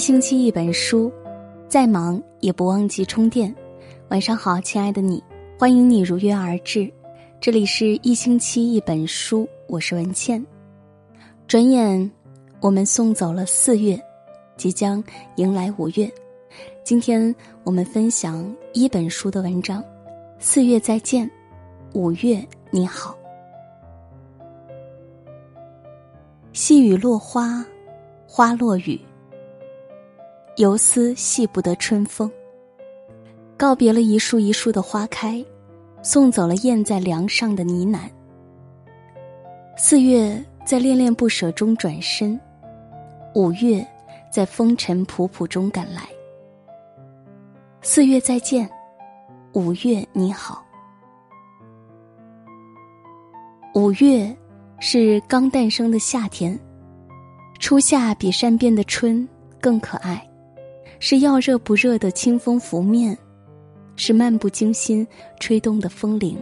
星期一本书，再忙也不忘记充电。晚上好，亲爱的你，欢迎你如约而至。这里是一星期一本书，我是文倩。转眼，我们送走了四月，即将迎来五月。今天我们分享一本书的文章：四月再见，五月你好。细雨落花，花落雨。游丝系不得春风。告别了一树一树的花开，送走了燕在梁上的呢喃。四月在恋恋不舍中转身，五月在风尘仆仆中赶来。四月再见，五月你好。五月是刚诞生的夏天，初夏比善变的春更可爱。是要热不热的清风拂面，是漫不经心吹动的风铃，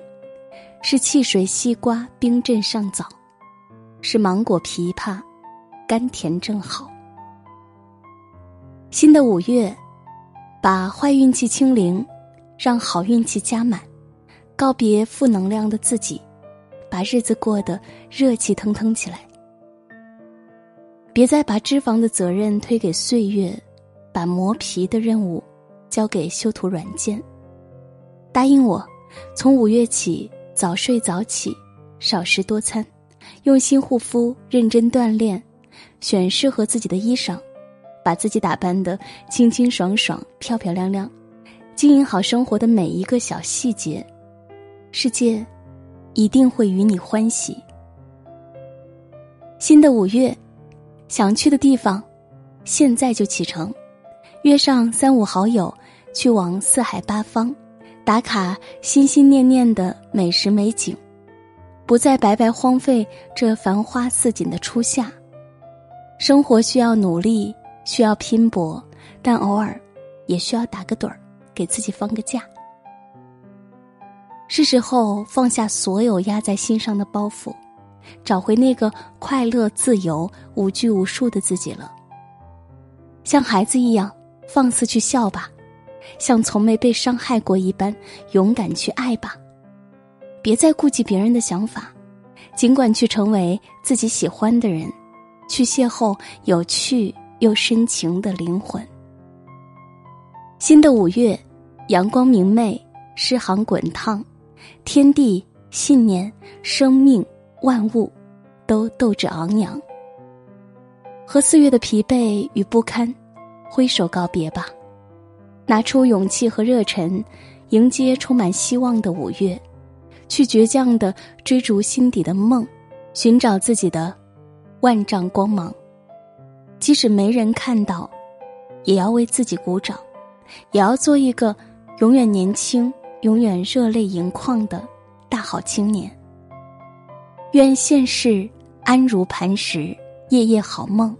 是汽水西瓜冰镇上早，是芒果枇杷甘甜正好。新的五月，把坏运气清零，让好运气加满，告别负能量的自己，把日子过得热气腾腾起来。别再把脂肪的责任推给岁月。把磨皮的任务交给修图软件。答应我，从五月起早睡早起，少食多餐，用心护肤，认真锻炼，选适合自己的衣裳，把自己打扮的清清爽爽、漂漂亮亮，经营好生活的每一个小细节，世界一定会与你欢喜。新的五月，想去的地方，现在就启程。约上三五好友，去往四海八方，打卡心心念念的美食美景，不再白白荒废这繁花似锦的初夏。生活需要努力，需要拼搏，但偶尔也需要打个盹儿，给自己放个假。是时候放下所有压在心上的包袱，找回那个快乐、自由、无拘无束的自己了。像孩子一样。放肆去笑吧，像从没被伤害过一般勇敢去爱吧，别再顾及别人的想法，尽管去成为自己喜欢的人，去邂逅有趣又深情的灵魂。新的五月，阳光明媚，诗行滚烫，天地、信念、生命、万物，都斗志昂扬。和四月的疲惫与不堪。挥手告别吧，拿出勇气和热忱，迎接充满希望的五月，去倔强的追逐心底的梦，寻找自己的万丈光芒。即使没人看到，也要为自己鼓掌，也要做一个永远年轻、永远热泪盈眶的大好青年。愿现世安如磐石，夜夜好梦。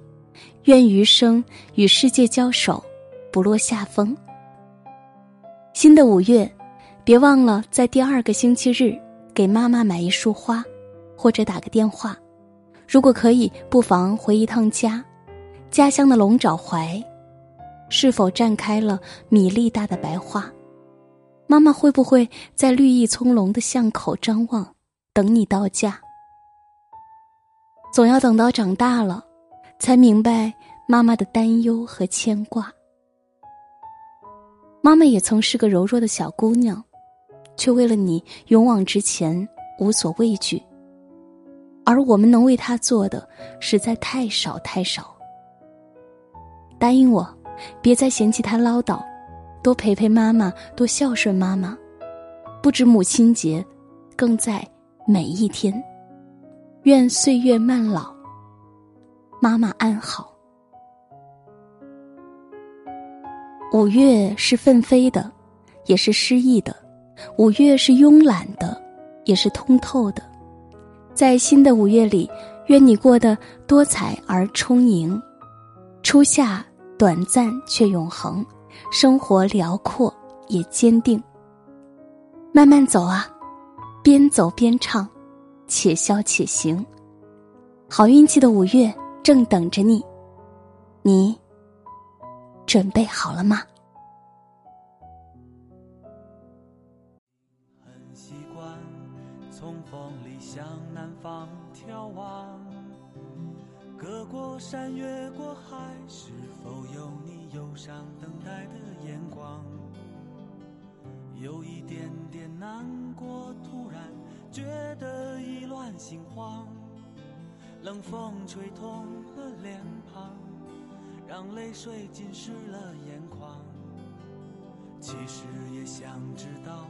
愿余生与世界交手，不落下风。新的五月，别忘了在第二个星期日给妈妈买一束花，或者打个电话。如果可以，不妨回一趟家，家乡的龙爪槐，是否绽开了米粒大的白花？妈妈会不会在绿意葱茏的巷口张望，等你到家？总要等到长大了。才明白妈妈的担忧和牵挂。妈妈也曾是个柔弱的小姑娘，却为了你勇往直前，无所畏惧。而我们能为她做的实在太少太少。答应我，别再嫌弃她唠叨，多陪陪妈妈，多孝顺妈妈，不止母亲节，更在每一天。愿岁月慢老。妈妈安好。五月是奋飞的，也是诗意的；五月是慵懒的，也是通透的。在新的五月里，愿你过得多彩而充盈。初夏短暂却永恒，生活辽阔也坚定。慢慢走啊，边走边唱，且笑且行。好运气的五月。正等着你，你准备好了吗？很习惯从风里向南方眺望，隔过山，越过海，是否有你忧伤等待的眼光？有一点点难过，突然觉得意乱心慌。冷风吹痛了脸庞，让泪水浸湿了眼眶。其实也想知道，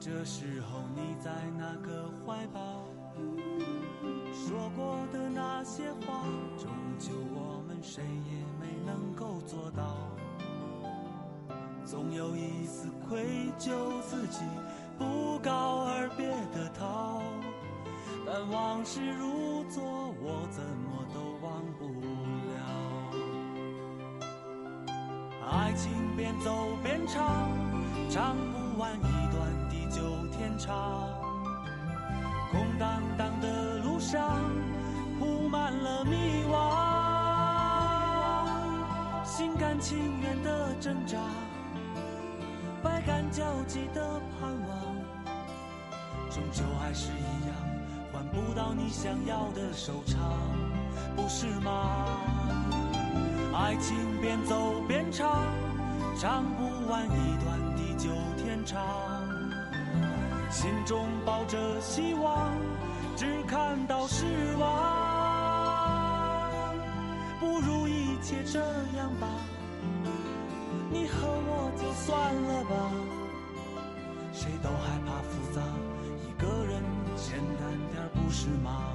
这时候你在哪个怀抱？说过的那些话，终究我们谁也没能够做到。总有一丝愧疚，自己不告而别的逃。但往事如昨，我怎么都忘不了。爱情边走边唱，唱不完一段地久天长。空荡荡的路上，铺满了迷惘。心甘情愿的挣扎，百感交集的盼望，终究还是一样。不到你想要的收场，不是吗？爱情边走边唱，唱不完一段地久天长。心中抱着希望，只看到失望。不如一切这样吧，你和我就算了吧，谁都害怕复杂。一个人简单点不是吗？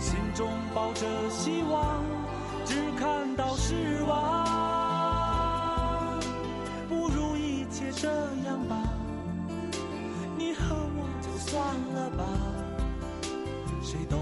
心中抱着希望只看到失望。不如一切这样吧你和我就算了吧谁都